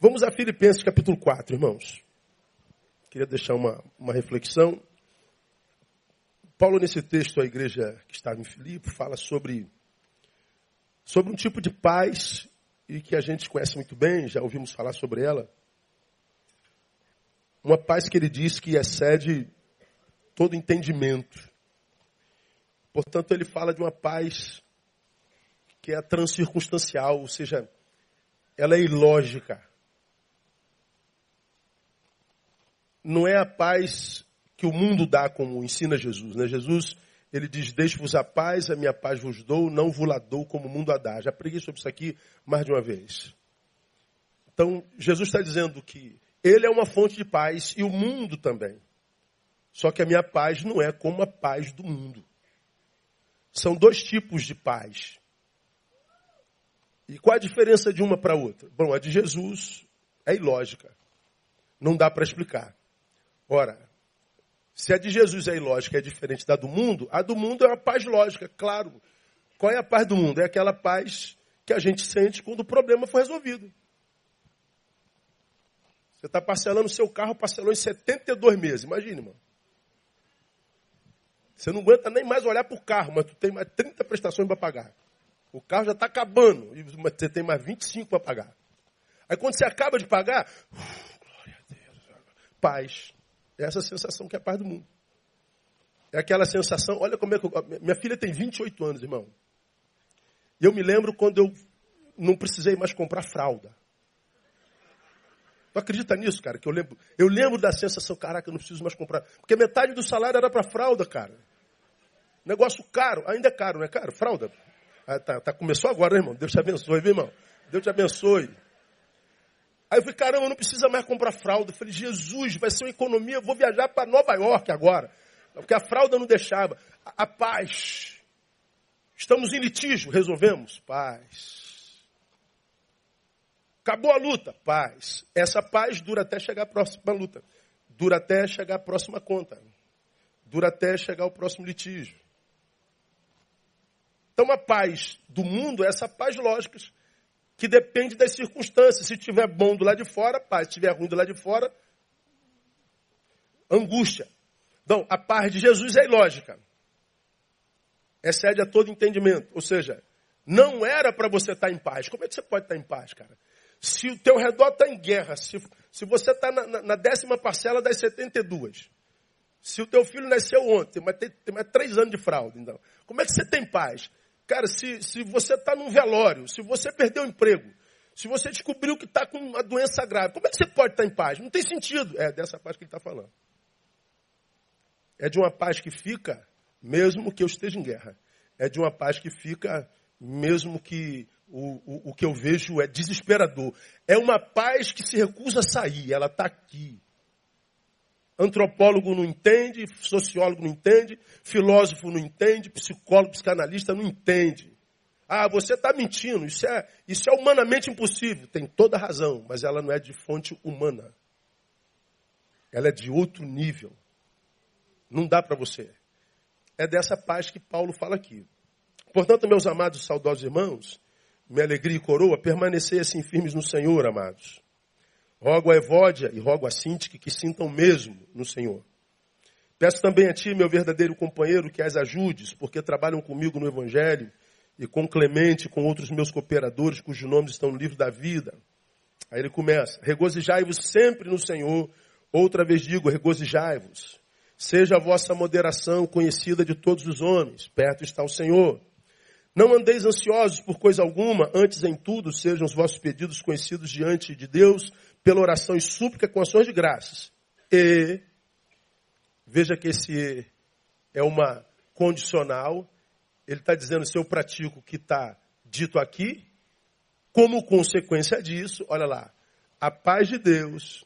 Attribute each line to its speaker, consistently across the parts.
Speaker 1: Vamos a Filipenses capítulo 4, irmãos. Queria deixar uma, uma reflexão. Paulo, nesse texto, a igreja que estava em Filipe, fala sobre, sobre um tipo de paz e que a gente conhece muito bem, já ouvimos falar sobre ela. Uma paz que ele diz que excede todo entendimento. Portanto, ele fala de uma paz que é transcircunstancial, ou seja, ela é ilógica. Não é a paz que o mundo dá, como ensina Jesus. Né? Jesus, ele diz, deixe-vos a paz, a minha paz vos dou, não vos la dou como o mundo a dá. Já preguei sobre isso aqui mais de uma vez. Então, Jesus está dizendo que ele é uma fonte de paz e o mundo também. Só que a minha paz não é como a paz do mundo. São dois tipos de paz. E qual a diferença de uma para outra? Bom, a de Jesus é ilógica. Não dá para explicar. Ora, se a de Jesus é ilógica é diferente da do mundo, a do mundo é uma paz lógica, claro. Qual é a paz do mundo? É aquela paz que a gente sente quando o problema foi resolvido. Você está parcelando seu carro, parcelou em 72 meses. Imagine, mano. Você não aguenta nem mais olhar para o carro, mas tu tem mais 30 prestações para pagar. O carro já está acabando, e você tem mais 25 para pagar. Aí quando você acaba de pagar, uf, glória a Deus, paz. É essa sensação que é a paz do mundo. É aquela sensação, olha como é que eu, minha filha tem 28 anos, irmão. E eu me lembro quando eu não precisei mais comprar fralda. Tu acredita nisso, cara? Que eu lembro, eu lembro da sensação, caraca, eu não preciso mais comprar. Porque metade do salário era para fralda, cara. Negócio caro, ainda é caro, não é caro? Fralda. Ah, tá, tá, começou agora, né, irmão? Deus te abençoe, viu, irmão? Deus te abençoe. Aí eu falei, caramba, não precisa mais comprar fralda. Eu falei, Jesus, vai ser uma economia, eu vou viajar para Nova York agora. Porque a fralda não deixava. A, a paz. Estamos em litígio, resolvemos? Paz. Acabou a luta? Paz. Essa paz dura até chegar a próxima luta. Dura até chegar a próxima conta. Dura até chegar o próximo litígio. Então a paz do mundo é essa paz lógica que depende das circunstâncias. Se tiver bom do lado de fora, paz. Se tiver ruim do lado de fora, angústia. Então, a paz de Jesus é ilógica. Excede a todo entendimento. Ou seja, não era para você estar em paz. Como é que você pode estar em paz, cara? Se o teu redor está em guerra, se, se você está na, na, na, décima parcela das 72, se o teu filho nasceu ontem, mas tem, tem mais três anos de fraude, então, como é que você tem paz? Cara, se, se você está num velório, se você perdeu o emprego, se você descobriu que está com uma doença grave, como é que você pode estar tá em paz? Não tem sentido. É dessa paz que ele está falando. É de uma paz que fica, mesmo que eu esteja em guerra. É de uma paz que fica, mesmo que o, o, o que eu vejo é desesperador. É uma paz que se recusa a sair, ela está aqui. Antropólogo não entende, sociólogo não entende, filósofo não entende, psicólogo, psicanalista não entende. Ah, você está mentindo, isso é, isso é humanamente impossível. Tem toda razão, mas ela não é de fonte humana. Ela é de outro nível. Não dá para você. É dessa paz que Paulo fala aqui. Portanto, meus amados e saudosos irmãos, minha alegria e coroa, permanecer assim firmes no Senhor, amados. Rogo a Evódia e rogo a Sintique que sintam mesmo no Senhor. Peço também a ti, meu verdadeiro companheiro, que as ajudes, porque trabalham comigo no Evangelho, e com Clemente, com outros meus cooperadores, cujos nomes estão no livro da vida. Aí ele começa: Regozijai-vos sempre no Senhor. Outra vez digo: regozijai-vos. Seja a vossa moderação conhecida de todos os homens. Perto está o Senhor. Não andeis ansiosos por coisa alguma, antes em tudo sejam os vossos pedidos conhecidos diante de Deus pela oração e súplica com ações de graças. E veja que esse é uma condicional. Ele está dizendo se eu pratico o que está dito aqui, como consequência disso, olha lá, a paz de Deus,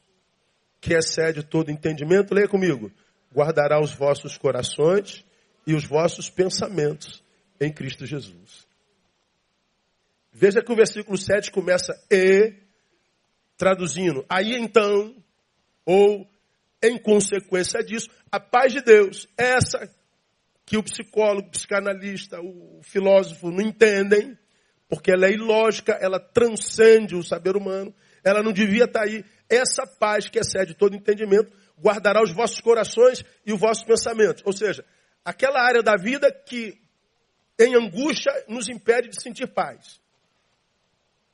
Speaker 1: que excede todo entendimento, leia comigo, guardará os vossos corações e os vossos pensamentos em Cristo Jesus. Veja que o versículo 7 começa e Traduzindo, aí então, ou em consequência disso, a paz de Deus, essa que o psicólogo, o psicanalista, o filósofo não entendem, porque ela é ilógica, ela transcende o saber humano, ela não devia estar aí. Essa paz que excede todo entendimento guardará os vossos corações e os vossos pensamentos. Ou seja, aquela área da vida que em angústia nos impede de sentir paz.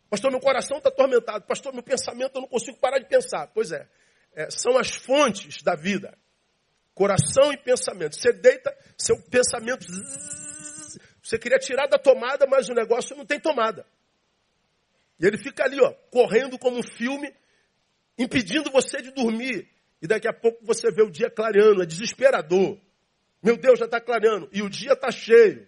Speaker 1: Pastor, meu coração está atormentado. Pastor, meu pensamento eu não consigo parar de pensar. Pois é, é, são as fontes da vida. Coração e pensamento. Você deita, seu pensamento. Você queria tirar da tomada, mas o negócio não tem tomada. E ele fica ali, ó, correndo como um filme, impedindo você de dormir. E daqui a pouco você vê o dia clareando, é desesperador. Meu Deus, já está clareando. E o dia está cheio.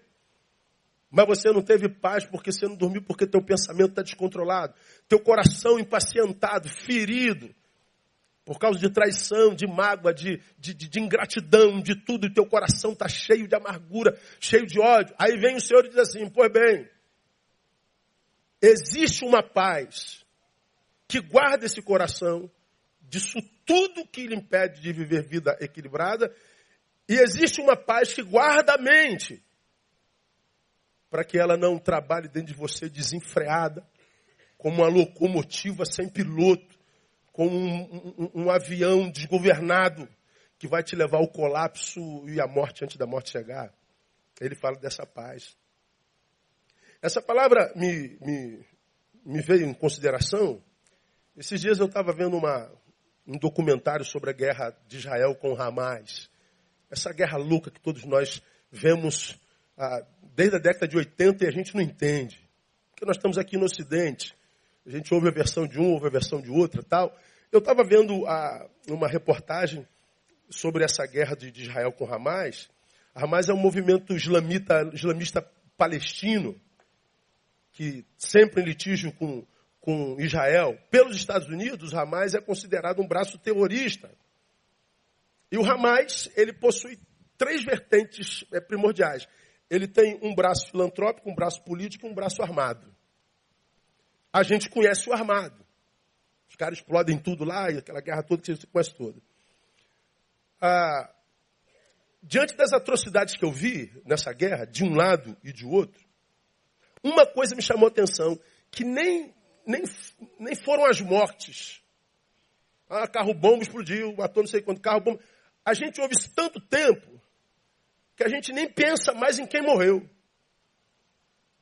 Speaker 1: Mas você não teve paz porque você não dormiu, porque teu pensamento está descontrolado. Teu coração impacientado, ferido. Por causa de traição, de mágoa, de, de, de, de ingratidão, de tudo. E teu coração está cheio de amargura, cheio de ódio. Aí vem o Senhor e diz assim, pois bem, existe uma paz que guarda esse coração disso tudo que lhe impede de viver vida equilibrada. E existe uma paz que guarda a mente para que ela não trabalhe dentro de você desenfreada, como uma locomotiva sem piloto, como um, um, um, avião desgovernado que vai te levar ao colapso e à morte antes da morte chegar. Ele fala dessa paz. Essa palavra me, me, me veio em consideração. Esses dias eu estava vendo uma, um documentário sobre a guerra de Israel com Hamas. Essa guerra louca que todos nós vemos ah, desde a década de 80 e a gente não entende. Porque nós estamos aqui no Ocidente. A gente ouve a versão de um, ouve a versão de outra tal. Eu estava vendo uma reportagem sobre essa guerra de, de Israel com Hamas. Hamas é um movimento islamita, islamista palestino, que sempre em litígio com, com Israel. Pelos Estados Unidos, Hamas é considerado um braço terrorista. E o Hamas, ele possui três vertentes é, primordiais ele tem um braço filantrópico, um braço político e um braço armado. A gente conhece o armado. Os caras explodem tudo lá, e aquela guerra toda que você conhece toda. Ah, diante das atrocidades que eu vi nessa guerra, de um lado e de outro, uma coisa me chamou a atenção, que nem, nem, nem foram as mortes. Ah, carro bomba explodiu, matou não sei quanto, carro bomba. A gente ouve isso tanto tempo que a gente nem pensa mais em quem morreu.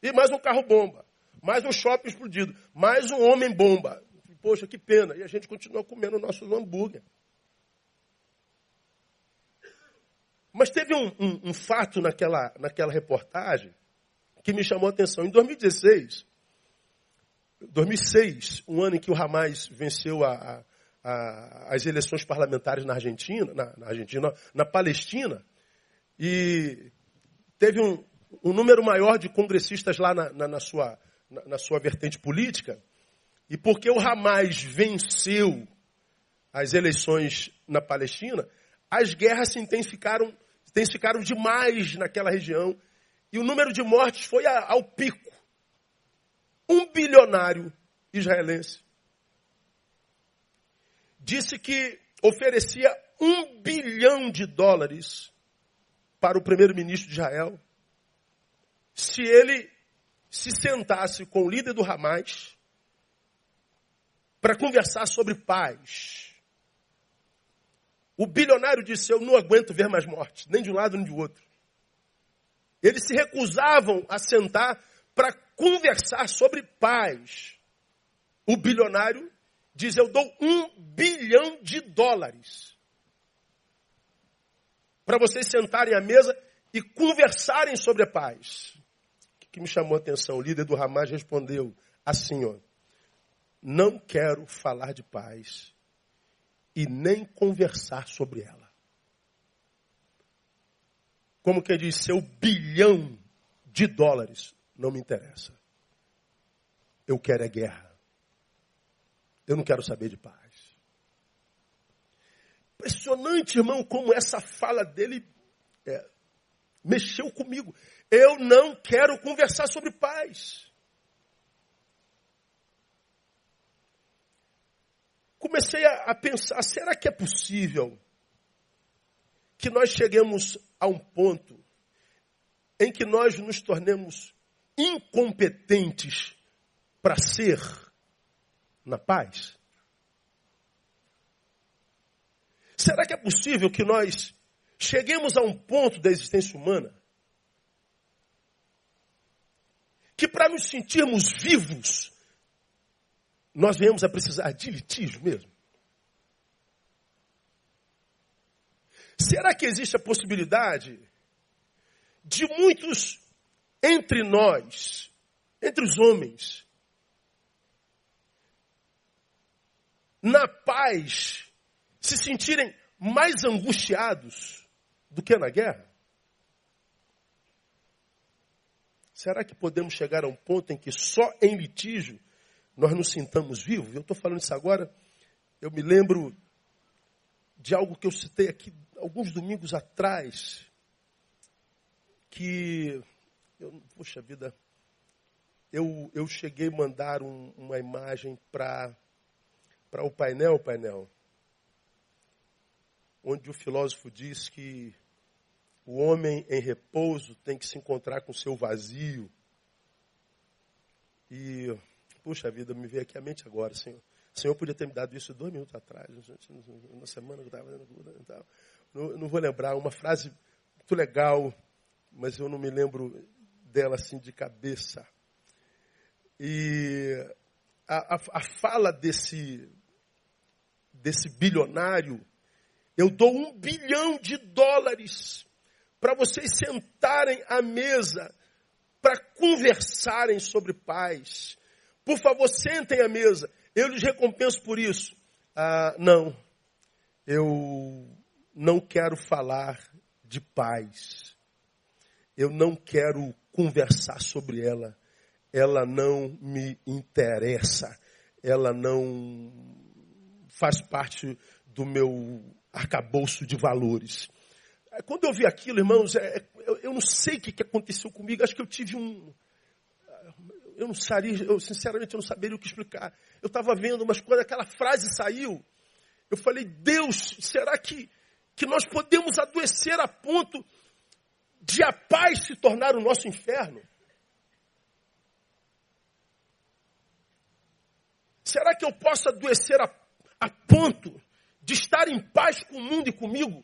Speaker 1: E mais um carro bomba, mais um shopping explodido, mais um homem bomba. Poxa, que pena. E a gente continua comendo o nosso hambúrguer. Mas teve um, um, um, fato naquela, naquela reportagem que me chamou a atenção. Em 2016, 2006, um ano em que o Hamas venceu a, a, as eleições parlamentares na Argentina, na, na Argentina, na Palestina, e teve um, um número maior de congressistas lá na, na, na sua, na, na, sua vertente política. E porque o Hamas venceu as eleições na Palestina, as guerras se intensificaram, intensificaram demais naquela região. E o número de mortes foi ao pico. Um bilionário israelense disse que oferecia um bilhão de dólares para o primeiro-ministro de Israel se ele se sentasse com o líder do Hamas para conversar sobre paz. O bilionário disse: Eu não aguento ver mais mortes, nem de um lado nem de outro. Eles se recusavam a sentar para conversar sobre paz. O bilionário diz: Eu dou um bilhão de dólares para vocês sentarem à mesa e conversarem sobre a paz. O que me chamou a atenção? O líder do Hamas respondeu assim, ó, não quero falar de paz e nem conversar sobre ela. Como quem diz, seu bilhão de dólares não me interessa. Eu quero é guerra. Eu não quero saber de paz. Impressionante, irmão, como essa fala dele é, mexeu comigo. Eu não quero conversar sobre paz. Comecei a, a pensar: será que é possível que nós cheguemos a um ponto em que nós nos tornemos incompetentes para ser na paz? Será que é possível que nós cheguemos a um ponto da existência humana que para nos sentirmos vivos, nós venhamos a precisar de litígio mesmo? Será que existe a possibilidade de muitos entre nós, entre os homens, na paz, se sentirem mais angustiados do que na guerra? Será que podemos chegar a um ponto em que só em litígio nós nos sintamos vivos? Eu estou falando isso agora, eu me lembro de algo que eu citei aqui alguns domingos atrás, que, eu, poxa vida, eu, eu cheguei a mandar um, uma imagem para o painel, painel, onde o filósofo diz que o homem em repouso tem que se encontrar com o seu vazio. E, puxa vida, me veio aqui a mente agora, Senhor. O Senhor podia ter me dado isso dois minutos atrás, na semana que eu estava fazendo. Não, não vou lembrar, uma frase muito legal, mas eu não me lembro dela assim de cabeça. E a, a, a fala desse, desse bilionário, eu dou um bilhão de dólares para vocês sentarem à mesa para conversarem sobre paz. Por favor, sentem à mesa. Eu lhes recompenso por isso. Ah, não, eu não quero falar de paz. Eu não quero conversar sobre ela. Ela não me interessa. Ela não faz parte do meu arcabouço de valores. Quando eu vi aquilo, irmãos, é, eu, não sei o que aconteceu comigo. Acho que eu tive um, eu não sabia, eu sinceramente eu não saberia o que explicar. Eu estava vendo, mas quando aquela frase saiu, eu falei, Deus, será que, que nós podemos adoecer a ponto de a paz se tornar o nosso inferno? Será que eu posso adoecer a, a ponto de estar em paz com o mundo e comigo?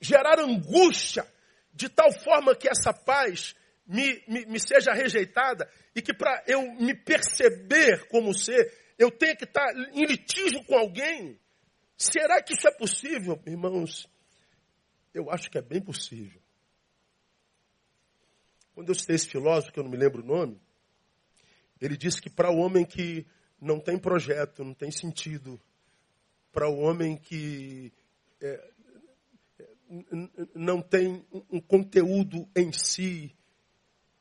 Speaker 1: Gerar angústia de tal forma que essa paz me, me, me seja rejeitada e que para eu me perceber como ser, eu tenho que estar em litígio com alguém. Será que isso é possível, irmãos? Eu acho que é bem possível. Quando eu citei esse filósofo, que eu não me lembro o nome, ele disse que para o homem que não tem projeto, não tem sentido, para o homem que é, não tem um conteúdo em si,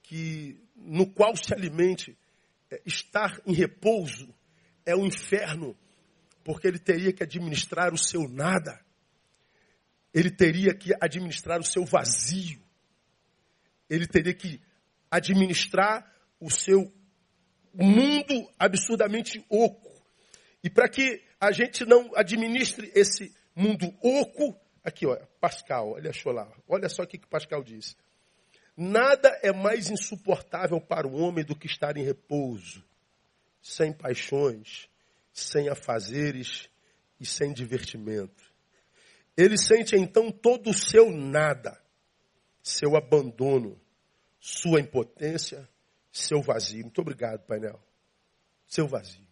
Speaker 1: que no qual se alimente, é, estar em repouso é um inferno, porque ele teria que administrar o seu nada, ele teria que administrar o seu vazio, ele teria que administrar o seu mundo absurdamente oco. E para que a gente não administre esse mundo oco, aqui, ó, Pascal, ele achou lá. Olha só o que, que Pascal diz. Nada é mais insuportável para o homem do que estar em repouso, sem paixões, sem afazeres e sem divertimento. Ele sente então todo o seu nada, seu abandono, sua impotência, seu vazio. Muito obrigado, painel. Seu vazio.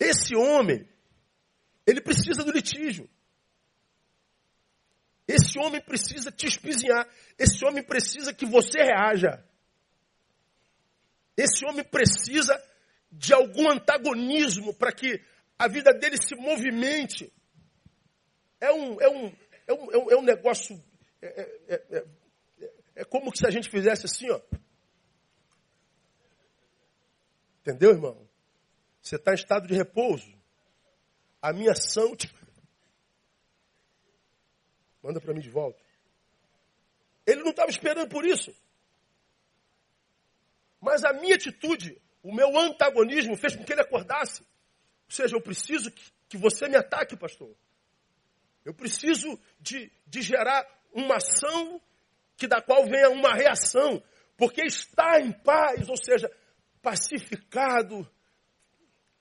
Speaker 1: Esse homem, ele precisa do litígio. Esse homem precisa te espizinhar. Esse homem precisa que você reaja. Esse homem precisa de algum antagonismo para que a vida dele se movimente. É um, é um, é um, é um é negócio. É, é, é, é, é como se a gente fizesse assim, ó. Entendeu, irmão? Você está em estado de repouso. A minha ação. Tipo, Manda para mim de volta. Ele não estava esperando por isso. Mas a minha atitude, o meu antagonismo fez com que ele acordasse. Ou seja, eu preciso que, que você me ataque, pastor. Eu preciso de, de gerar uma ação que da qual venha uma reação. Porque estar em paz, ou seja, pacificado.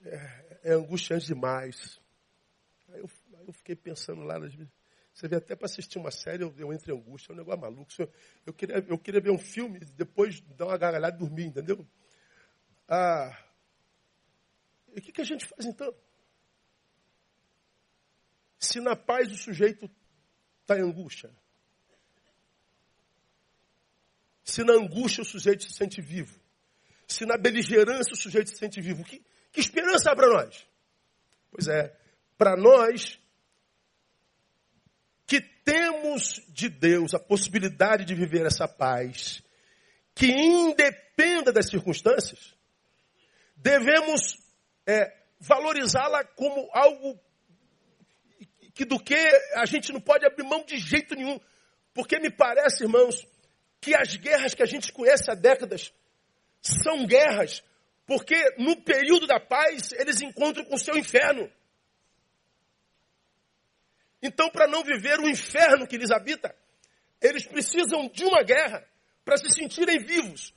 Speaker 1: É, é angustiante demais. Aí eu, aí eu, fiquei pensando lá Você vê até para assistir uma série, eu, eu entro em angústia, é um negócio maluco. Eu queria, eu queria ver um filme, depois dar uma gargalhada e dormir, entendeu? Ah, e o que, que a gente faz então? Se na paz o sujeito está em angústia. Se na angústia o sujeito se sente vivo. Se na beligerância o sujeito se sente vivo. Que, que esperança há para nós? Pois é, para nós que temos de Deus a possibilidade de viver essa paz, que independa das circunstâncias, devemos é, valorizá-la como algo que do que a gente não pode abrir mão de jeito nenhum. Porque me parece, irmãos, que as guerras que a gente conhece há décadas são guerras porque no período da paz eles encontram com o seu inferno. Então, para não viver o inferno que lhes habita, eles precisam de uma guerra para se sentirem vivos.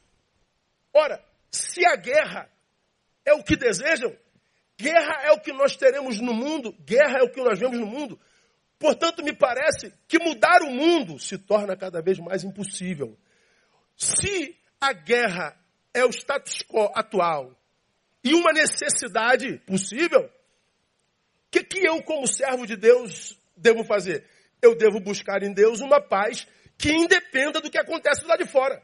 Speaker 1: Ora, se a guerra é o que desejam, guerra é o que nós teremos no mundo, guerra é o que nós vemos no mundo. Portanto, me parece que mudar o mundo se torna cada vez mais impossível. Se a guerra é o status quo atual e uma necessidade possível, o que, que eu, como servo de Deus, devo fazer? Eu devo buscar em Deus uma paz que independa do que acontece lá de fora.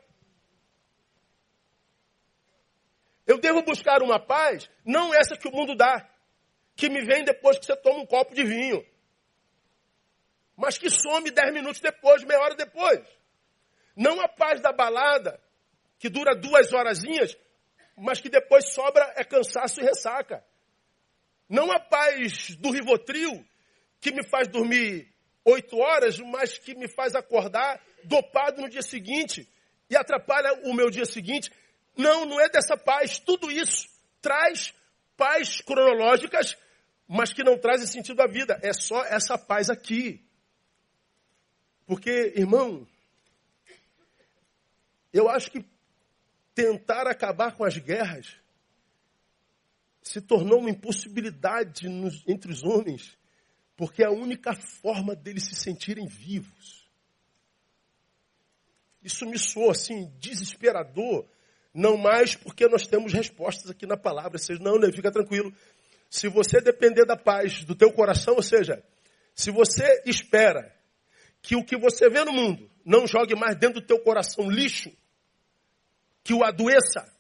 Speaker 1: Eu devo buscar uma paz, não essa que o mundo dá, que me vem depois que você toma um copo de vinho, mas que some dez minutos depois, meia hora depois. Não a paz da balada, que dura duas horazinhas, mas que depois sobra é cansaço e ressaca. Não a paz do Rivotril, que me faz dormir oito horas, mas que me faz acordar dopado no dia seguinte e atrapalha o meu dia seguinte. Não, não é dessa paz. Tudo isso traz paz cronológicas, mas que não trazem sentido à vida. É só essa paz aqui. Porque, irmão, eu acho que tentar acabar com as guerras se tornou uma impossibilidade nos, entre os homens, porque é a única forma deles se sentirem vivos. Isso me soa assim, desesperador, não mais porque nós temos respostas aqui na palavra. Seja, não, né, fica tranquilo. Se você depender da paz do teu coração, ou seja, se você espera que o que você vê no mundo não jogue mais dentro do teu coração lixo, que o adoeça,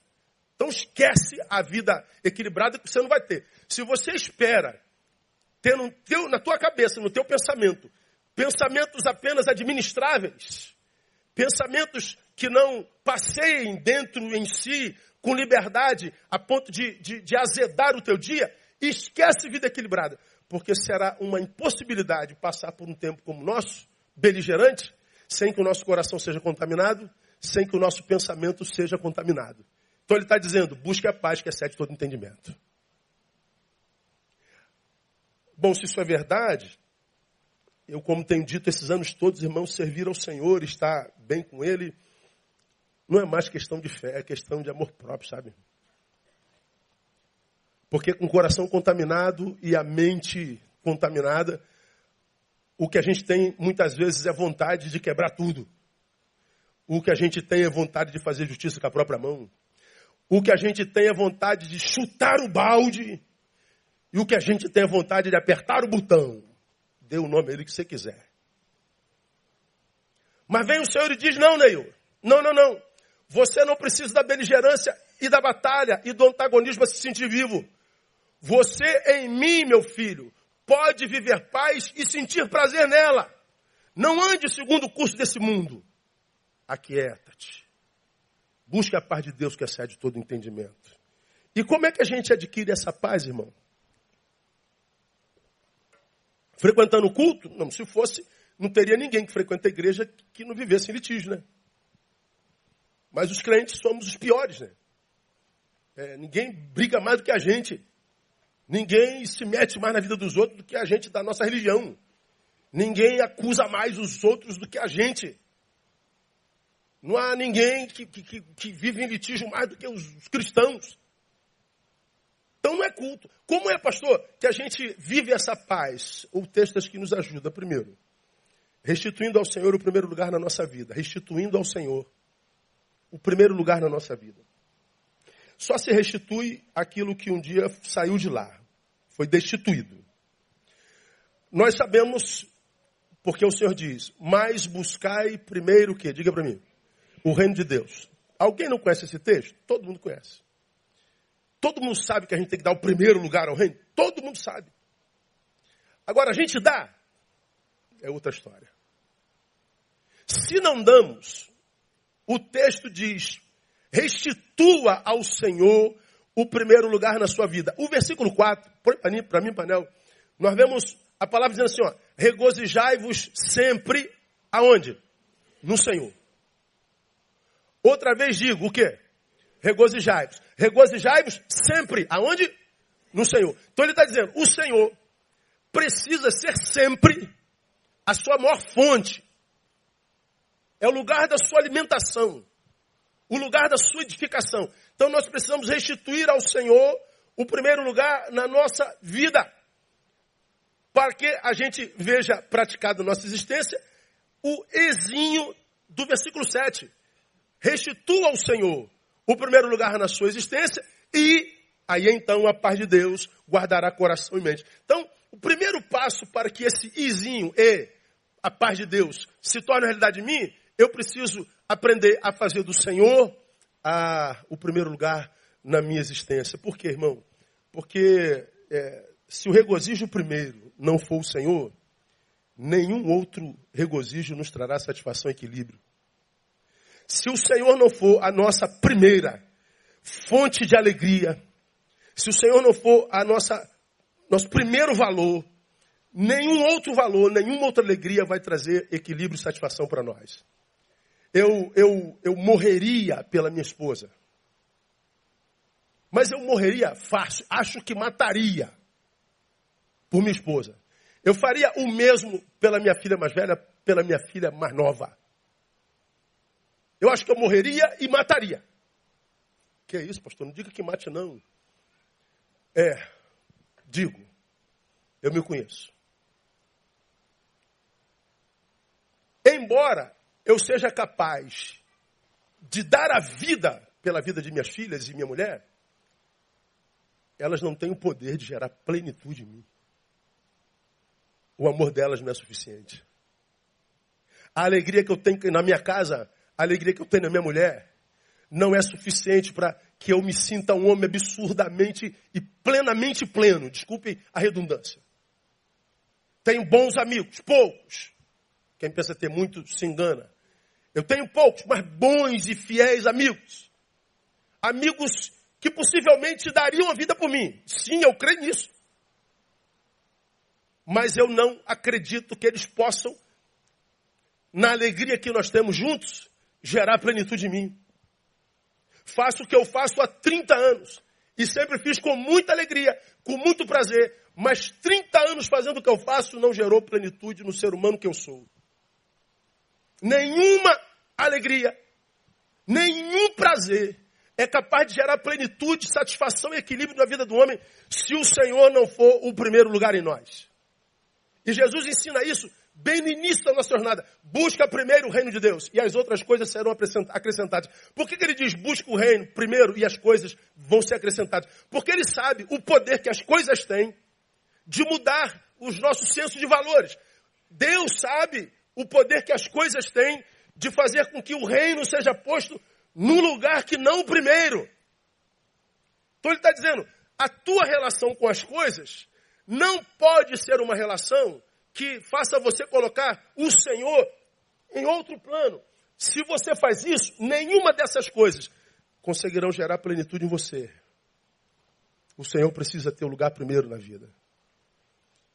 Speaker 1: então esquece a vida equilibrada que você não vai ter. Se você espera ter no teu, na tua cabeça, no teu pensamento, pensamentos apenas administráveis, pensamentos que não passeiem dentro em si com liberdade a ponto de, de, de azedar o teu dia, esquece vida equilibrada, porque será uma impossibilidade passar por um tempo como o nosso, beligerante, sem que o nosso coração seja contaminado, sem que o nosso pensamento seja contaminado. Então ele está dizendo, busque a paz que excede todo entendimento. Bom, se isso é verdade, eu, como tenho dito esses anos todos, irmãos, servir ao Senhor, estar bem com Ele, não é mais questão de fé, é questão de amor próprio, sabe? Porque com o coração contaminado e a mente contaminada, o que a gente tem muitas vezes é vontade de quebrar tudo. O que a gente tem é vontade de fazer justiça com a própria mão. O que a gente tem é vontade de chutar o balde. E o que a gente tem é vontade de apertar o botão. Dê o nome a ele que você quiser. Mas vem o Senhor e diz: Não, Neil. Não, não, não. Você não precisa da beligerância e da batalha e do antagonismo para se sentir vivo. Você em mim, meu filho, pode viver paz e sentir prazer nela. Não ande segundo o curso desse mundo. Aquieta-te. Busque a paz de Deus que excede todo entendimento. E como é que a gente adquire essa paz, irmão? Frequentando o culto? Não, se fosse, não teria ninguém que frequenta a igreja que não vivesse em litígio, né? Mas os crentes somos os piores, né? É, ninguém briga mais do que a gente. Ninguém se mete mais na vida dos outros do que a gente da nossa religião. Ninguém acusa mais os outros do que a gente. Não há ninguém que, que, que vive em litígio mais do que os, os cristãos. Então não é culto. Como é, pastor, que a gente vive essa paz? O texto que nos ajuda. Primeiro, restituindo ao Senhor o primeiro lugar na nossa vida. Restituindo ao Senhor o primeiro lugar na nossa vida. Só se restitui aquilo que um dia saiu de lá. Foi destituído. Nós sabemos, porque o Senhor diz, mas buscai primeiro o quê? Diga para mim. O reino de Deus. Alguém não conhece esse texto? Todo mundo conhece. Todo mundo sabe que a gente tem que dar o primeiro lugar ao reino. Todo mundo sabe. Agora, a gente dá, é outra história. Se não damos, o texto diz: restitua ao Senhor o primeiro lugar na sua vida. O versículo 4, põe para mim, panel, nós vemos a palavra dizendo assim: regozijai-vos sempre aonde? No Senhor. Outra vez digo, o quê? Regozijai-vos. Regozijai-vos sempre. Aonde? No Senhor. Então ele está dizendo, o Senhor precisa ser sempre a sua maior fonte. É o lugar da sua alimentação. O lugar da sua edificação. Então nós precisamos restituir ao Senhor o primeiro lugar na nossa vida. Para que a gente veja praticado nossa existência o exinho do versículo 7. Restitua ao Senhor o primeiro lugar na sua existência e aí então a paz de Deus guardará coração e mente. Então, o primeiro passo para que esse izinho e a paz de Deus se torne realidade em mim, eu preciso aprender a fazer do Senhor a, o primeiro lugar na minha existência. Por quê, irmão? Porque é, se o regozijo primeiro não for o Senhor, nenhum outro regozijo nos trará satisfação e equilíbrio. Se o Senhor não for a nossa primeira fonte de alegria, se o Senhor não for a nossa nosso primeiro valor, nenhum outro valor, nenhuma outra alegria vai trazer equilíbrio e satisfação para nós. Eu, eu, eu morreria pela minha esposa. Mas eu morreria fácil. Acho que mataria por minha esposa. Eu faria o mesmo pela minha filha mais velha, pela minha filha mais nova. Eu acho que eu morreria e mataria. Que é isso, pastor? Não diga que mate, não. É, digo, eu me conheço. Embora eu seja capaz de dar a vida pela vida de minhas filhas e minha mulher, elas não têm o poder de gerar plenitude em mim. O amor delas não é suficiente. A alegria que eu tenho na minha casa a alegria que eu tenho na minha mulher não é suficiente para que eu me sinta um homem absurdamente e plenamente pleno. Desculpe a redundância. Tenho bons amigos, poucos. Quem pensa ter muito se engana. Eu tenho poucos, mas bons e fiéis amigos. Amigos que possivelmente dariam a vida por mim. Sim, eu creio nisso. Mas eu não acredito que eles possam, na alegria que nós temos juntos, gerar plenitude em mim. Faço o que eu faço há 30 anos. E sempre fiz com muita alegria, com muito prazer. Mas 30 anos fazendo o que eu faço não gerou plenitude no ser humano que eu sou. Nenhuma alegria, nenhum prazer é capaz de gerar plenitude, satisfação e equilíbrio na vida do homem se o Senhor não for o primeiro lugar em nós. E Jesus ensina isso bem no início da nossa jornada. Busca primeiro o reino de Deus e as outras coisas serão acrescentadas. Por que, que ele diz busca o reino primeiro e as coisas vão ser acrescentadas? Porque ele sabe o poder que as coisas têm de mudar os nossos sensos de valores. Deus sabe o poder que as coisas têm de fazer com que o reino seja posto no lugar que não o primeiro. Então ele está dizendo, a tua relação com as coisas não pode ser uma relação que faça você colocar o Senhor em outro plano. Se você faz isso, nenhuma dessas coisas conseguirão gerar plenitude em você. O Senhor precisa ter o lugar primeiro na vida.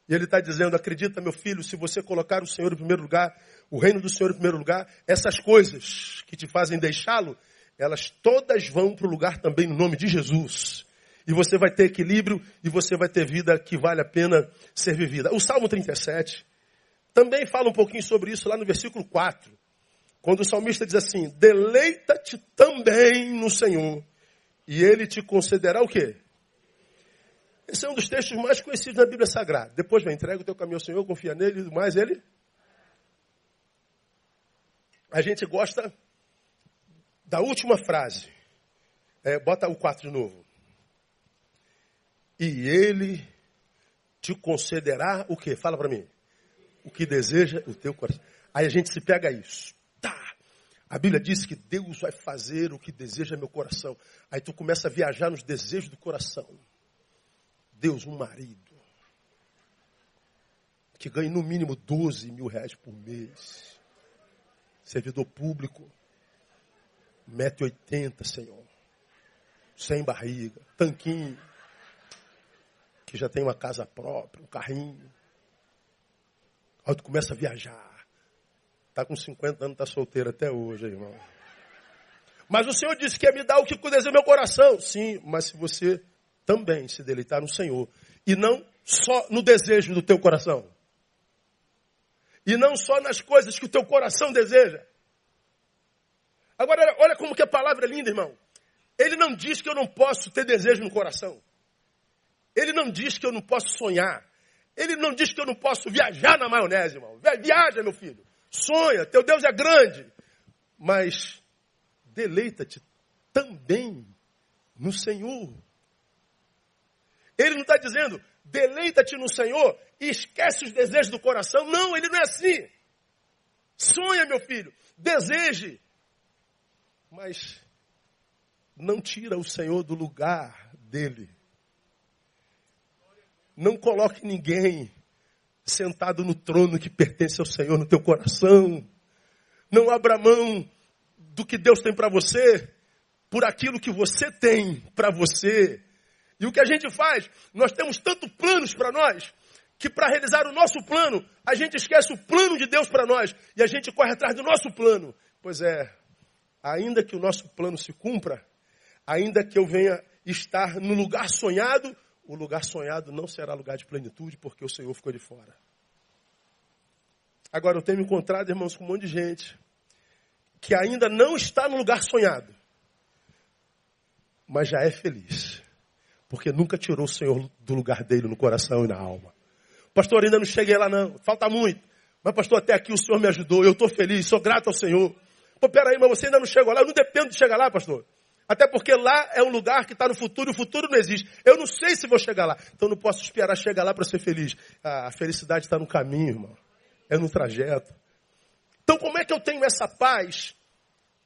Speaker 1: E Ele está dizendo: acredita, meu filho, se você colocar o Senhor em primeiro lugar, o reino do Senhor em primeiro lugar, essas coisas que te fazem deixá-lo, elas todas vão para o lugar também no nome de Jesus e você vai ter equilíbrio e você vai ter vida que vale a pena ser vivida. O Salmo 37 também fala um pouquinho sobre isso lá no versículo 4. Quando o salmista diz assim: deleita-te também no Senhor, e ele te concederá o quê? Esse é um dos textos mais conhecidos da Bíblia Sagrada. Depois vai, entrega o teu caminho ao Senhor, confia nele e mais ele. A gente gosta da última frase. É, bota o 4 de novo. E ele te concederá o que? Fala para mim. O que deseja o teu coração. Aí a gente se pega isso. Tá. A Bíblia diz que Deus vai fazer o que deseja meu coração. Aí tu começa a viajar nos desejos do coração. Deus, um marido que ganhe no mínimo 12 mil reais por mês. Servidor público, 1,80m, Senhor. Sem barriga, tanquinho que já tem uma casa própria, um carrinho. Aí tu começa a viajar. Está com 50 anos, está solteiro até hoje, irmão. Mas o Senhor disse que ia me dar o que deseja meu coração. Sim, mas se você também se deleitar no Senhor, e não só no desejo do teu coração, e não só nas coisas que o teu coração deseja. Agora, olha como que a palavra é linda, irmão. Ele não diz que eu não posso ter desejo no coração. Ele não diz que eu não posso sonhar. Ele não diz que eu não posso viajar na maionese, irmão. Viaja, meu filho. Sonha, teu Deus é grande. Mas deleita-te também no Senhor. Ele não está dizendo, deleita-te no Senhor e esquece os desejos do coração. Não, ele não é assim. Sonha, meu filho, deseje. Mas não tira o Senhor do lugar dele. Não coloque ninguém sentado no trono que pertence ao Senhor no teu coração. Não abra mão do que Deus tem para você por aquilo que você tem para você. E o que a gente faz? Nós temos tanto planos para nós que para realizar o nosso plano, a gente esquece o plano de Deus para nós e a gente corre atrás do nosso plano. Pois é, ainda que o nosso plano se cumpra, ainda que eu venha estar no lugar sonhado, o lugar sonhado não será lugar de plenitude, porque o Senhor ficou de fora. Agora, eu tenho me encontrado, irmãos, com um monte de gente que ainda não está no lugar sonhado, mas já é feliz, porque nunca tirou o Senhor do lugar dele no coração e na alma. Pastor, ainda não cheguei lá não, falta muito. Mas, pastor, até aqui o Senhor me ajudou, eu estou feliz, sou grato ao Senhor. Pô, peraí, mas você ainda não chegou lá, eu não dependo de chegar lá, pastor. Até porque lá é um lugar que está no futuro e o futuro não existe. Eu não sei se vou chegar lá. Então não posso esperar chegar lá para ser feliz. a felicidade está no caminho, irmão. É no trajeto. Então como é que eu tenho essa paz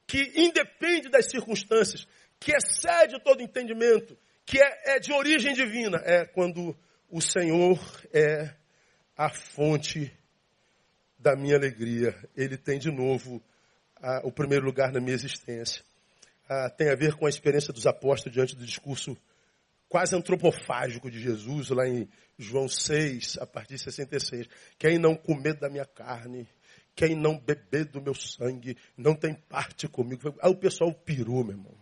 Speaker 1: que independe das circunstâncias, que excede todo entendimento, que é, é de origem divina? É quando o Senhor é a fonte da minha alegria. Ele tem de novo a, o primeiro lugar na minha existência ah, tem a ver com a experiência dos apóstolos diante do discurso quase antropofágico de Jesus, lá em João 6, a partir de 66. Quem não comer da minha carne, quem não beber do meu sangue, não tem parte comigo. Aí o pessoal pirou, meu irmão.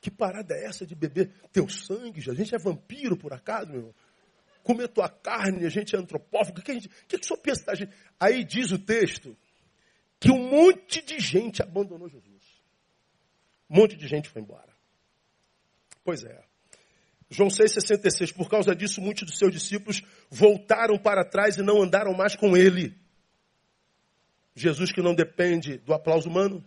Speaker 1: Que parada é essa de beber teu sangue? A gente é vampiro, por acaso, meu irmão? Comer tua carne, a gente é antropófago. O que, a gente, que, que o senhor pensa da gente? Aí diz o texto que um monte de gente abandonou Jesus. Um monte de gente foi embora. Pois é. João 6,66. Por causa disso, muitos dos seus discípulos voltaram para trás e não andaram mais com ele. Jesus que não depende do aplauso humano.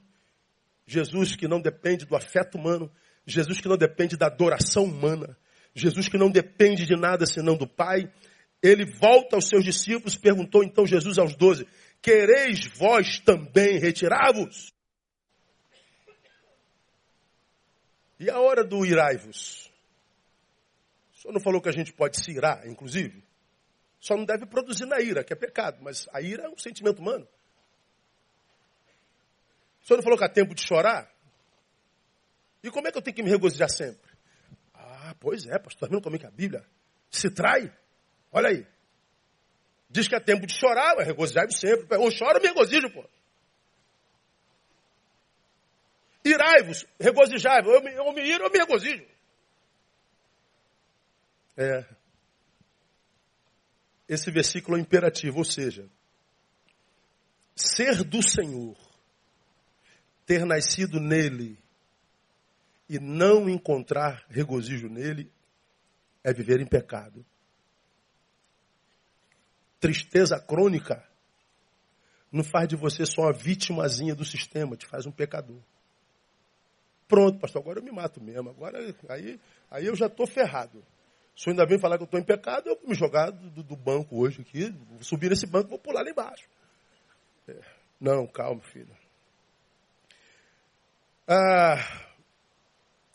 Speaker 1: Jesus que não depende do afeto humano. Jesus que não depende da adoração humana. Jesus que não depende de nada senão do Pai. Ele volta aos seus discípulos, perguntou então Jesus aos doze: Quereis vós também retirar-vos? E a hora do irai-vos? O senhor não falou que a gente pode se irar, inclusive? Só não deve produzir na ira, que é pecado, mas a ira é um sentimento humano. O senhor não falou que há tempo de chorar? E como é que eu tenho que me regozijar sempre? Ah, pois é, pastor, vendo como é que a Bíblia se trai? Olha aí. Diz que há tempo de chorar, mas regozijar sempre. Ou chora me regozijo, pô. Irai-vos, regozijai-vos. Eu, eu me iro, eu me regozijo. É. Esse versículo é imperativo, ou seja, ser do Senhor ter nascido nele e não encontrar regozijo nele é viver em pecado. Tristeza crônica não faz de você só uma vítimazinha do sistema, te faz um pecador. Pronto, pastor, agora eu me mato mesmo. Agora aí, aí eu já estou ferrado. Se eu ainda vem falar que eu estou em pecado, eu vou me jogar do, do, banco hoje aqui, vou subir nesse banco vou pular lá embaixo. É. Não, calma, filho. Ah,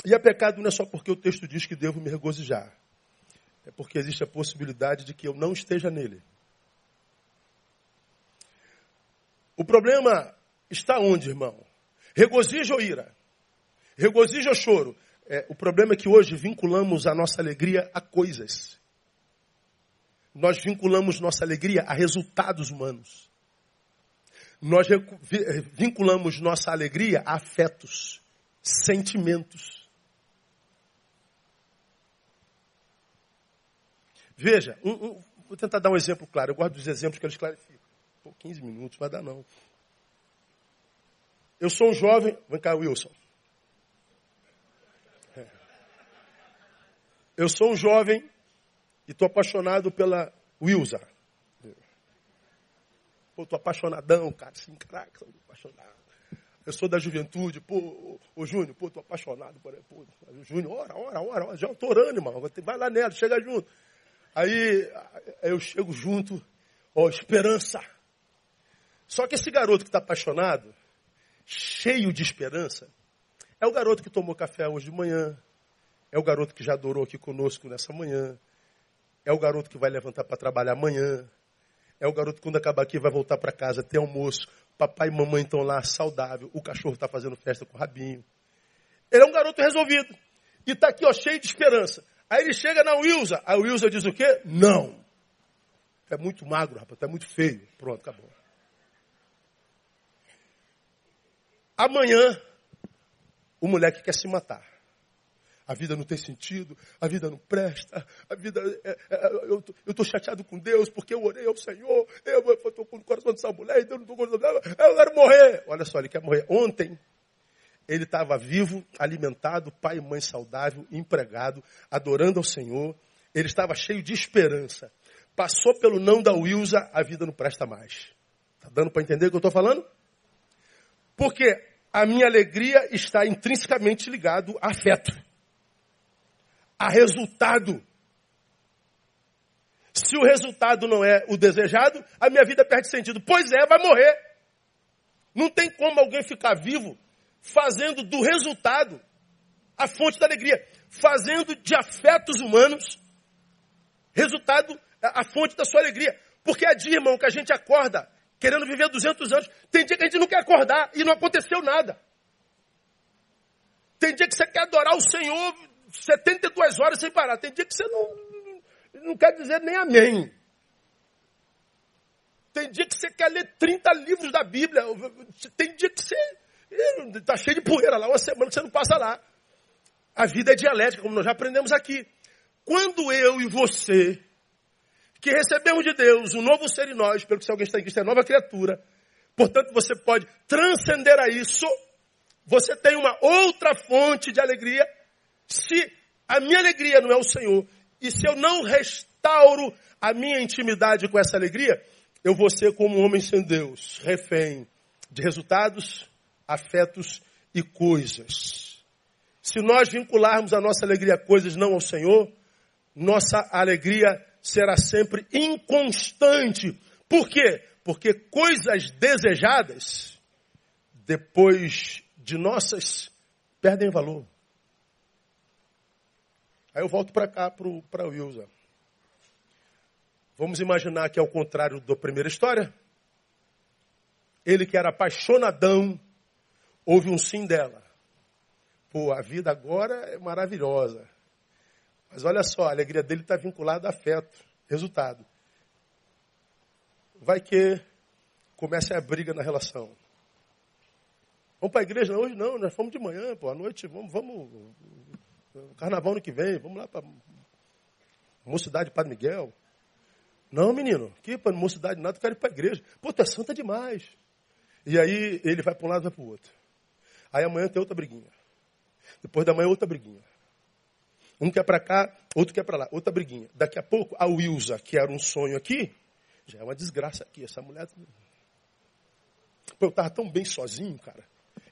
Speaker 1: e a pecado não é só porque o texto diz que devo me regozijar. É porque existe a possibilidade de que eu não esteja nele. O problema está onde, irmão? Regozijo ou ira? Regozijo ou choro? É, o problema é que hoje vinculamos a nossa alegria a coisas. Nós vinculamos nossa alegria a resultados humanos. Nós vinculamos nossa alegria a afetos, sentimentos. Veja, um, um, vou tentar dar um exemplo claro. Eu gosto dos exemplos que eles clarificam. Pô, 15 minutos, vai dar não. Eu sou um jovem. Vem cá, Wilson. Eu sou um jovem e estou apaixonado pela Wilsa. Pô, estou apaixonadão, cara. Assim, caraca, sou apaixonado. Eu sou da juventude, pô, ô Júnior, pô, estou apaixonado por pô, Júnior, ora, ora, ora, já estou orando, irmão. Vai lá nela, chega junto. Aí eu chego junto, ó, esperança. Só que esse garoto que está apaixonado, cheio de esperança, é o garoto que tomou café hoje de manhã, é o garoto que já adorou aqui conosco nessa manhã, é o garoto que vai levantar para trabalhar amanhã, é o garoto que quando acabar aqui vai voltar para casa, ter almoço, papai e mamãe estão lá saudável, o cachorro está fazendo festa com o rabinho. Ele é um garoto resolvido. E está aqui, ó, cheio de esperança. Aí ele chega na Wilza. A Wilza diz o quê? Não. É muito magro, rapaz, está muito feio. Pronto, acabou. Amanhã, o moleque quer se matar. A vida não tem sentido, a vida não presta, a vida. É, é, eu estou chateado com Deus porque eu orei ao Senhor, eu estou com o coração dessa mulher, então não estou com dela, eu quero morrer. Olha só, ele quer morrer. Ontem, ele estava vivo, alimentado, pai e mãe saudável, empregado, adorando ao Senhor. Ele estava cheio de esperança. Passou pelo não da Wilsa, a vida não presta mais. Está dando para entender o que eu estou falando? Porque a minha alegria está intrinsecamente ligado a afeto, a resultado. Se o resultado não é o desejado, a minha vida perde sentido. Pois é, vai morrer. Não tem como alguém ficar vivo fazendo do resultado a fonte da alegria, fazendo de afetos humanos resultado a fonte da sua alegria. Porque é dia, irmão, que a gente acorda querendo viver 200 anos. Tem dia que a gente não quer acordar e não aconteceu nada. Tem dia que você quer adorar o Senhor 72 horas sem parar. Tem dia que você não, não quer dizer nem amém. Tem dia que você quer ler 30 livros da Bíblia. Tem dia que você está cheio de poeira lá, uma semana que você não passa lá. A vida é dialética, como nós já aprendemos aqui. Quando eu e você que recebemos de Deus um novo ser em nós, pelo que se alguém está em Cristo é nova criatura. Portanto, você pode transcender a isso. Você tem uma outra fonte de alegria. Se a minha alegria não é o Senhor, e se eu não restauro a minha intimidade com essa alegria, eu vou ser como um homem sem Deus, refém de resultados, afetos e coisas. Se nós vincularmos a nossa alegria a coisas não ao Senhor, nossa alegria será sempre inconstante. Por quê? Porque coisas desejadas, depois de nossas, perdem valor. Aí eu volto para cá, para Wilson. Vamos imaginar que é o contrário da primeira história. Ele que era apaixonadão, houve um sim dela. Pô, a vida agora é maravilhosa. Mas olha só, a alegria dele está vinculada a afeto. Resultado. Vai que comece a briga na relação. Vamos para a igreja hoje? Não, nós fomos de manhã, pô, à noite, vamos, vamos. Carnaval no que vem, vamos lá para Mocidade Padre Miguel. Não, menino, que para mocidade nada, eu quero ir para a igreja. Pô, tu é santa demais. E aí ele vai para um lado e vai para o outro. Aí amanhã tem outra briguinha. Depois da manhã, outra briguinha. Um quer para cá, outro quer para lá. Outra briguinha. Daqui a pouco, a Wilza, que era um sonho aqui, já é uma desgraça aqui. Essa mulher. Pô, eu estava tão bem sozinho, cara.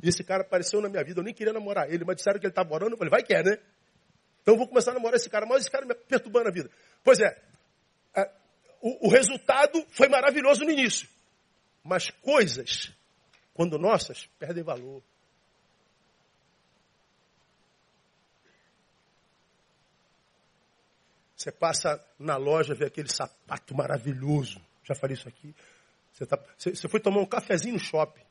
Speaker 1: E esse cara apareceu na minha vida. Eu nem queria namorar ele, mas disseram que ele estava morando. Eu falei, vai que é, né? Então eu vou começar a namorar esse cara. Mas esse cara me perturbando a vida. Pois é, é o, o resultado foi maravilhoso no início. Mas coisas, quando nossas, perdem valor. Você passa na loja, vê aquele sapato maravilhoso. Já falei isso aqui. Você, tá, você, você foi tomar um cafezinho no shopping.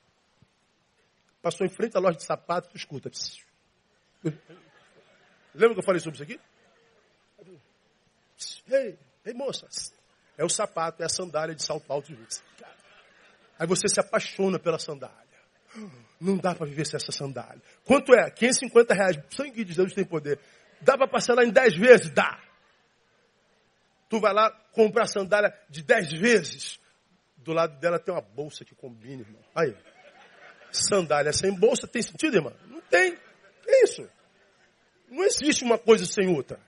Speaker 1: Passou em frente à loja de sapatos, escuta. Lembra que eu falei sobre isso aqui? Ei, ei moça, é o sapato, é a sandália de salto alto. Aí você se apaixona pela sandália. Não dá para viver sem essa sandália. Quanto é? 550 reais. Sangue de Deus tem poder. Dá para parcelar em 10 vezes? Dá. Tu vai lá comprar sandália de 10 vezes. Do lado dela tem uma bolsa que combina, irmão. Aí. Sandália sem bolsa tem sentido, irmão? Não tem. Que isso? Não existe uma coisa sem outra.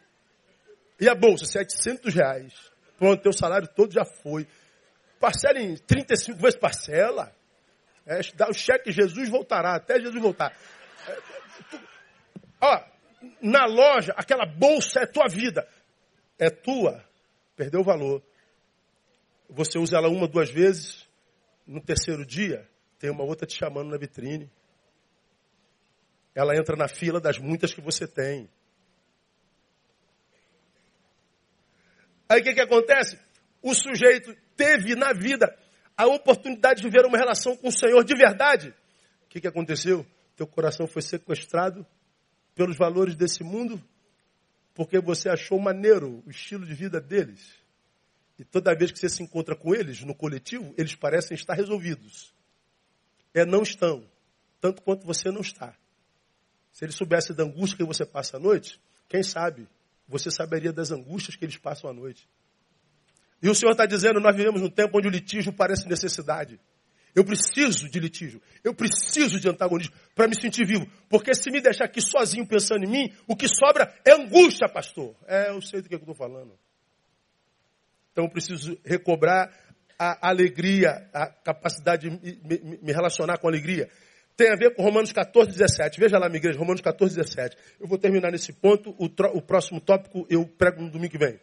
Speaker 1: E a bolsa? 700 reais. Pronto, teu salário todo já foi. Parcela em 35 vezes parcela. É, dá o cheque, Jesus voltará, até Jesus voltar. É, tu, ó, na loja, aquela bolsa é tua vida. É tua. Perdeu o valor. Você usa ela uma, duas vezes. No terceiro dia, tem uma outra te chamando na vitrine. Ela entra na fila das muitas que você tem. Aí o que, que acontece? O sujeito teve na vida a oportunidade de viver uma relação com o Senhor de verdade. O que, que aconteceu? Teu coração foi sequestrado pelos valores desse mundo, porque você achou maneiro o estilo de vida deles. E toda vez que você se encontra com eles no coletivo, eles parecem estar resolvidos é não estão, tanto quanto você não está. Se ele soubesse da angústia que você passa à noite, quem sabe você saberia das angústias que eles passam à noite. E o Senhor está dizendo: nós vivemos num tempo onde o litígio parece necessidade. Eu preciso de litígio, eu preciso de antagonismo para me sentir vivo. Porque se me deixar aqui sozinho pensando em mim, o que sobra é angústia, pastor. É, eu sei do que eu estou falando. Então eu preciso recobrar a alegria, a capacidade de me, relacionar com alegria. Tem a ver com Romanos 14, 17. Veja lá, minha igreja, Romanos 14, 17. Eu vou terminar nesse ponto, o, o próximo tópico eu prego no domingo que vem.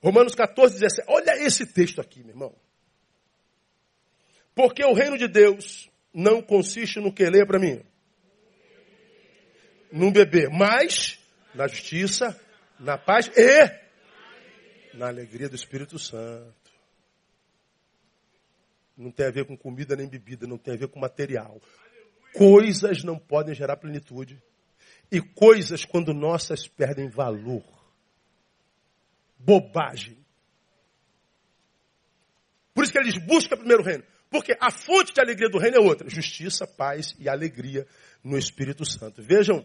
Speaker 1: Romanos 14, 17. Olha esse texto aqui, meu irmão. Porque o reino de Deus não consiste no que lê para mim. Num beber, mas na justiça, na paz e na alegria do Espírito Santo. Não tem a ver com comida nem bebida, não tem a ver com material. Coisas não podem gerar plenitude. E coisas, quando nossas, perdem valor. Bobagem. Por isso que eles buscam primeiro o reino. Porque a fonte de alegria do reino é outra: justiça, paz e alegria no Espírito Santo. Vejam,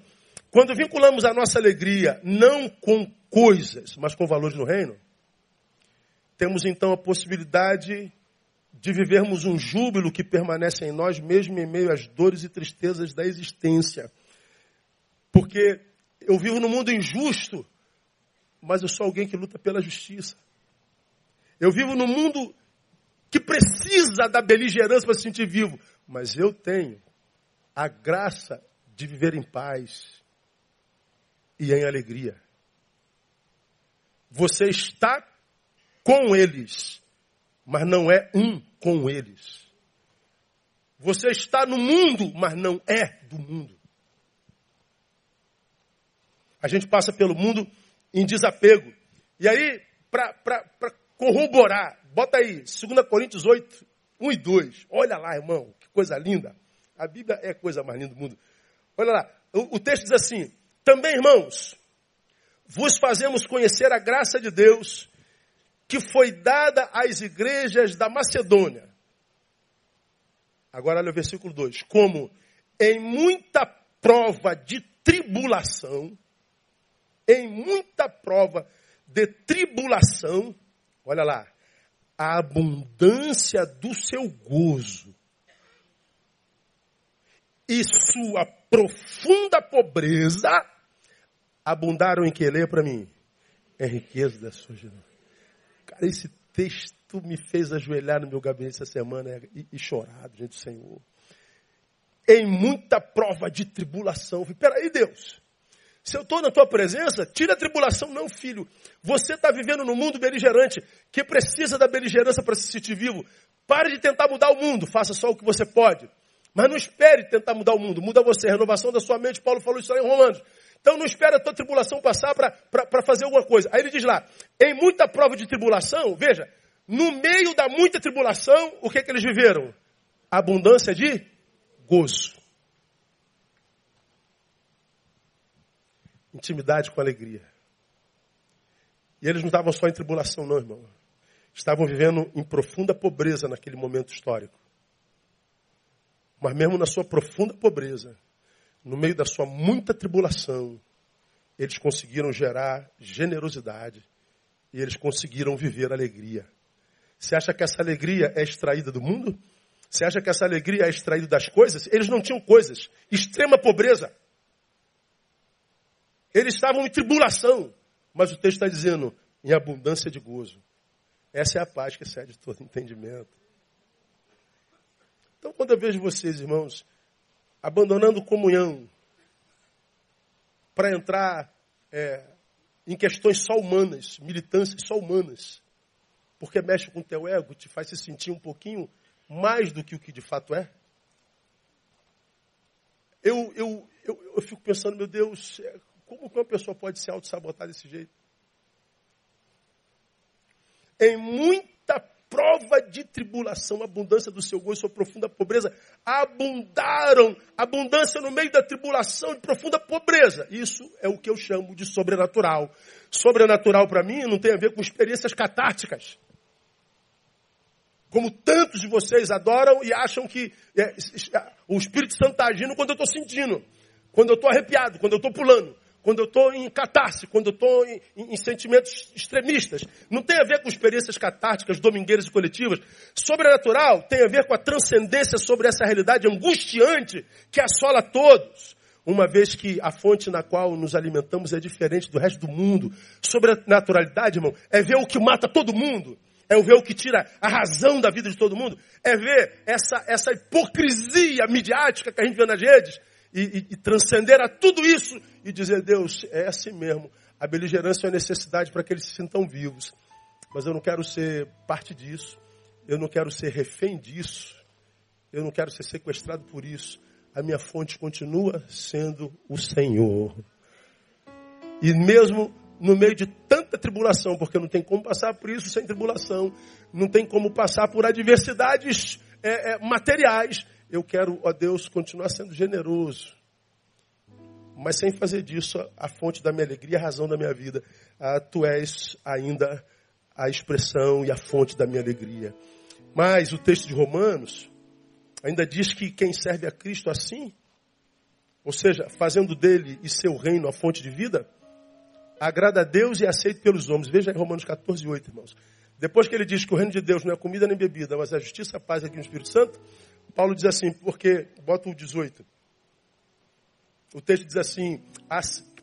Speaker 1: quando vinculamos a nossa alegria não com coisas, mas com valores no reino, temos então a possibilidade de vivermos um júbilo que permanece em nós, mesmo em meio às dores e tristezas da existência. Porque eu vivo num mundo injusto, mas eu sou alguém que luta pela justiça. Eu vivo num mundo que precisa da beligerância para se sentir vivo, mas eu tenho a graça de viver em paz e em alegria. Você está com eles, mas não é um com eles. Você está no mundo, mas não é do mundo. A gente passa pelo mundo em desapego. E aí, para corroborar, bota aí, 2 Coríntios 8, 1 e 2. Olha lá, irmão, que coisa linda. A Bíblia é a coisa mais linda do mundo. Olha lá, o, o texto diz assim: Também, irmãos, vos fazemos conhecer a graça de Deus que foi dada às igrejas da Macedônia. Agora olha o versículo 2. Como em muita prova de tribulação, em muita prova de tribulação, olha lá, a abundância do seu gozo. e sua profunda pobreza abundaram em que? Leia para mim. É riqueza da sua geração. Esse texto me fez ajoelhar no meu gabinete essa semana e, e chorar diante do Senhor. Em muita prova de tribulação. Peraí, Deus. Se eu estou na tua presença, tira a tribulação. Não, filho. Você está vivendo num mundo beligerante que precisa da beligerância para se sentir vivo. Pare de tentar mudar o mundo. Faça só o que você pode. Mas não espere tentar mudar o mundo. Muda você. Renovação da sua mente. Paulo falou isso lá em Romanos. Então não espere a tua tribulação passar para fazer alguma coisa. Aí ele diz lá, em muita prova de tribulação, veja, no meio da muita tribulação, o que, é que eles viveram? Abundância de gozo. Intimidade com alegria. E eles não estavam só em tribulação, não, irmão. Estavam vivendo em profunda pobreza naquele momento histórico. Mas mesmo na sua profunda pobreza, no meio da sua muita tribulação, eles conseguiram gerar generosidade e eles conseguiram viver alegria. Você acha que essa alegria é extraída do mundo? Você acha que essa alegria é extraída das coisas? Eles não tinham coisas. Extrema pobreza. Eles estavam em tribulação. Mas o texto está dizendo, em abundância de gozo. Essa é a paz que excede todo entendimento. Então, quando eu vejo vocês, irmãos, abandonando comunhão para entrar é, em questões só humanas, militâncias só humanas, porque mexe com o teu ego, te faz se sentir um pouquinho mais do que o que de fato é. Eu, eu, eu, eu fico pensando, meu Deus, é, como que uma pessoa pode se auto-sabotar desse jeito? Em muita prova de tribulação, abundância do seu gozo, sua profunda pobreza, abundaram, abundância no meio da tribulação de profunda pobreza. Isso é o que eu chamo de sobrenatural. Sobrenatural para mim não tem a ver com experiências catárticas. Como tantos de vocês adoram e acham que é, o Espírito Santo está agindo quando eu estou sentindo, quando eu estou arrepiado, quando eu estou pulando quando eu estou em catarse, quando eu estou em, em, em, sentimentos extremistas. Não tem a ver com experiências catárticas, domingueiras e coletivas. Sobrenatural tem a ver com a transcendência sobre essa realidade angustiante que assola todos. Uma vez que a fonte na qual nos alimentamos é diferente do resto do mundo. Sobrenaturalidade, irmão, é ver o que mata todo mundo. É ver o que tira a razão da vida de todo mundo. É ver essa, essa hipocrisia midiática que a gente vê nas redes e, e, e transcender a tudo isso e dizer, Deus, é assim mesmo. A beligerância é uma necessidade para que eles se sintam vivos. Mas eu não quero ser parte disso. Eu não quero ser refém disso. Eu não quero ser sequestrado por isso. A minha fonte continua sendo o Senhor. E mesmo no meio de tanta tribulação, porque não tem como passar por isso sem tribulação, não tem como passar por adversidades é, é, materiais, eu quero, ó Deus, continuar sendo generoso. Mas sem fazer disso a fonte da minha alegria, a razão da minha vida. Ah, tu és ainda a expressão e a fonte da minha alegria. Mas o texto de Romanos ainda diz que quem serve a Cristo assim, ou seja, fazendo dele e seu reino a fonte de vida, agrada a Deus e é aceito pelos homens. Veja em Romanos 14, 8, irmãos. Depois que ele diz que o reino de Deus não é comida nem bebida, mas é justiça, paz aqui no Espírito Santo, Paulo diz assim, porque, bota o 18. O texto diz assim,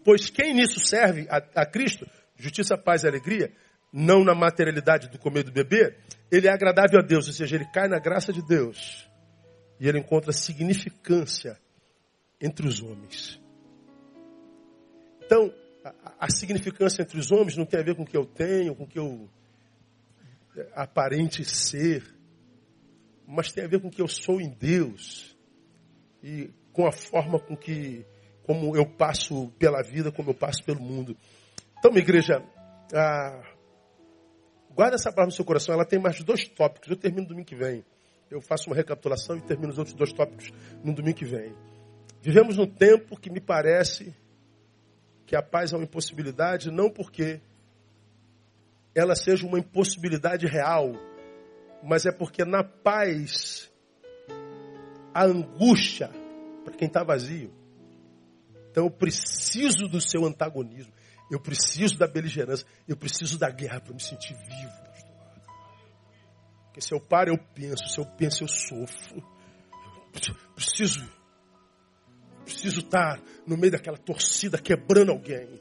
Speaker 1: pois quem nisso serve a, a Cristo, justiça, paz e alegria, não na materialidade do comer e do beber, ele é agradável a Deus, ou seja, ele cai na graça de Deus. E ele encontra significância entre os homens. Então, a, a significância entre os homens não tem a ver com o que eu tenho, com o que eu é, aparente ser mas tem a ver com o que eu sou em Deus e com a forma com que como eu passo pela vida, como eu passo pelo mundo. Então, minha igreja, ah, guarda essa palavra no seu coração. Ela tem mais dois tópicos. Eu termino domingo que vem. Eu faço uma recapitulação e termino os outros dois tópicos no domingo que vem. Vivemos num tempo que me parece que a paz é uma impossibilidade, não porque ela seja uma impossibilidade real, mas é porque na paz a angústia para quem está vazio. Então eu preciso do seu antagonismo, eu preciso da beligerância, eu preciso da guerra para me sentir vivo. Porque se eu paro, eu penso, se eu penso, eu sofro. Eu preciso. preciso estar no meio daquela torcida quebrando alguém.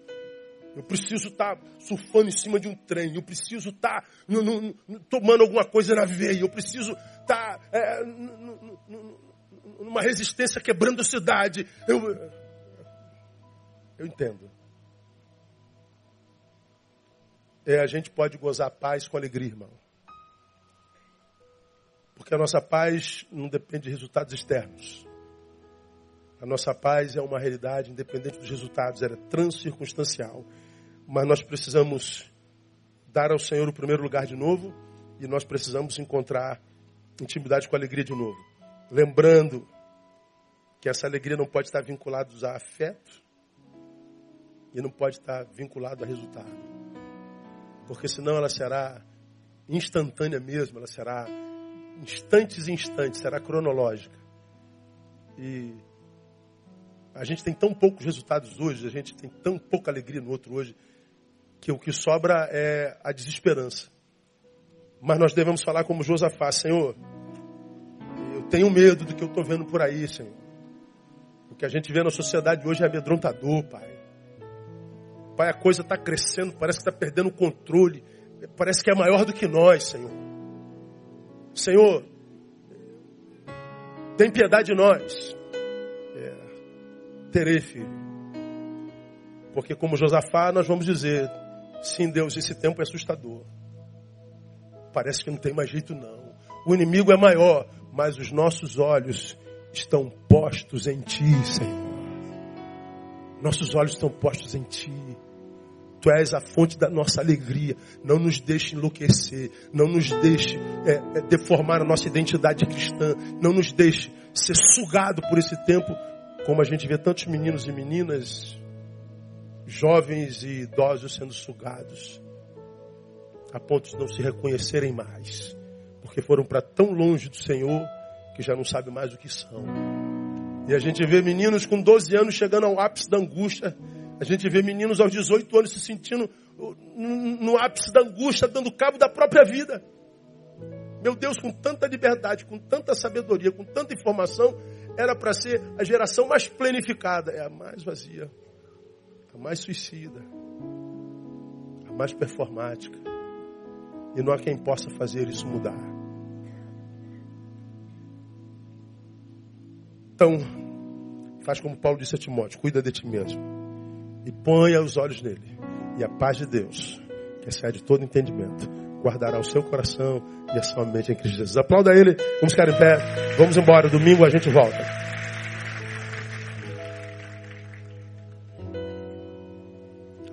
Speaker 1: Eu preciso estar surfando em cima de um trem. Eu preciso estar no, tomando alguma coisa na veia. Eu preciso estar é, numa resistência quebrando a cidade. Eu, eu entendo. É, a gente pode gozar paz com alegria, irmão. Porque a nossa paz não depende de resultados externos. A nossa paz é uma realidade independente dos resultados, ela é transcircunstancial. Mas nós precisamos dar ao Senhor o primeiro lugar de novo e nós precisamos encontrar intimidade com alegria de novo. Lembrando que essa alegria não pode estar vinculada a afeto e não pode estar vinculada a resultado. Porque senão ela será instantânea mesmo, ela será instantes e instantes, será cronológica. E a gente tem tão poucos resultados hoje, a gente tem tão pouca alegria no outro hoje, que o que sobra é a desesperança. Mas nós devemos falar como Josafá, Senhor, eu tenho medo do que eu estou vendo por aí, Senhor. O que a gente vê na sociedade hoje é amedrontador, Pai. Pai, a coisa está crescendo, parece que está perdendo o controle, parece que é maior do que nós, Senhor. Senhor, tem piedade de nós. É, terei, filho. Porque como Josafá, nós vamos dizer, sim, Deus, esse tempo é assustador. Parece que não tem mais jeito não. O inimigo é maior, mas os nossos olhos estão postos em Ti, Senhor. Nossos olhos estão postos em Ti. Tu és a fonte da nossa alegria. Não nos deixe enlouquecer. Não nos deixe é, é, deformar a nossa identidade cristã. Não nos deixe ser sugado por esse tempo, como a gente vê tantos meninos e meninas, jovens e idosos sendo sugados, a ponto de não se reconhecerem mais, porque foram para tão longe do Senhor que já não sabe mais o que são. E a gente vê meninos com 12 anos chegando ao ápice da angústia a gente vê meninos aos 18 anos se sentindo no ápice da angústia, dando cabo da própria vida. Meu Deus, com tanta liberdade, com tanta sabedoria, com tanta informação, era para ser a geração mais planificada. É a mais vazia, a mais suicida, a mais performática. E não há quem possa fazer isso mudar. Então, faz como Paulo disse a Timóteo: cuida de ti mesmo e ponha os olhos nele. E a paz de Deus, que excede todo entendimento, guardará o seu coração e a sua mente em Cristo Jesus. Aplauda ele, vamos ficar em pé, vamos embora. Domingo a gente volta.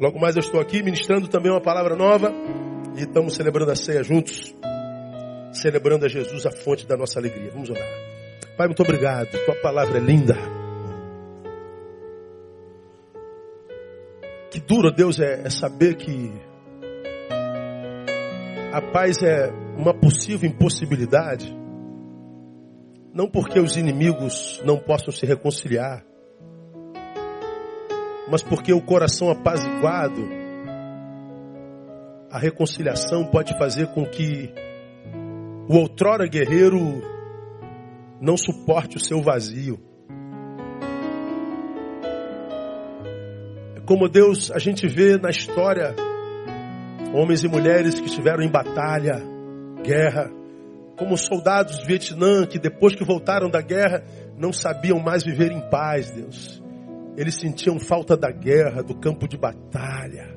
Speaker 1: Logo mais eu estou aqui ministrando também uma palavra nova e estamos celebrando a ceia juntos, celebrando a Jesus, a fonte da nossa alegria. Vamos orar. Pai, muito obrigado. Tua palavra é linda. Que duro, Deus, é, é saber que a paz é uma possível impossibilidade. Não porque os inimigos não possam se reconciliar, mas porque o coração apaziguado, a reconciliação pode fazer com que o outrora guerreiro não suporte o seu vazio. como Deus a gente vê na história homens e mulheres que estiveram em batalha, guerra, como soldados do Vietnã que depois que voltaram da guerra não sabiam mais viver em paz, Deus. Eles sentiam falta da guerra, do campo de batalha.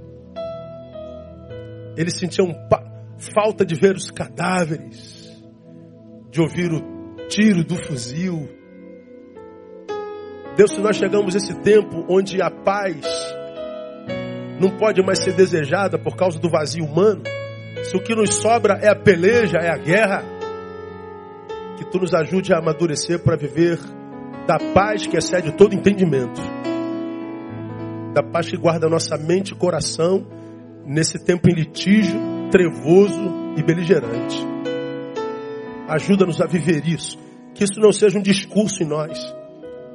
Speaker 1: Eles sentiam falta de ver os cadáveres, de ouvir o tiro do fuzil. Deus, se nós chegamos a esse tempo onde a paz não pode mais ser desejada por causa do vazio humano, se o que nos sobra é a peleja, é a guerra, que tu nos ajude a amadurecer para viver da paz que excede todo entendimento, da paz que guarda nossa mente e coração nesse tempo em litígio, trevoso e beligerante. Ajuda-nos a viver isso, que isso não seja um discurso em nós,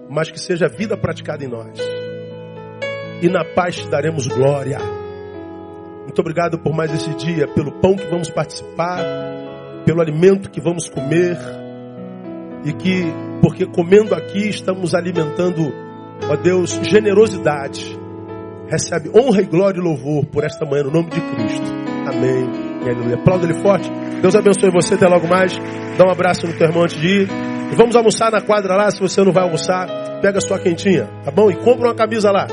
Speaker 1: mas que seja a vida praticada em nós e na paz te daremos glória. Muito obrigado por mais esse dia, pelo pão que vamos participar, pelo alimento que vamos comer e que, porque comendo aqui, estamos alimentando Ó Deus, generosidade. Recebe honra e glória e louvor por esta manhã no nome de Cristo. Amém. E aleluia. Aplauda ele forte. Deus abençoe você. Até logo mais. Dá um abraço no teu irmão antes de ir. E vamos almoçar na quadra lá. Se você não vai almoçar, pega sua quentinha, tá bom? E compra uma camisa lá.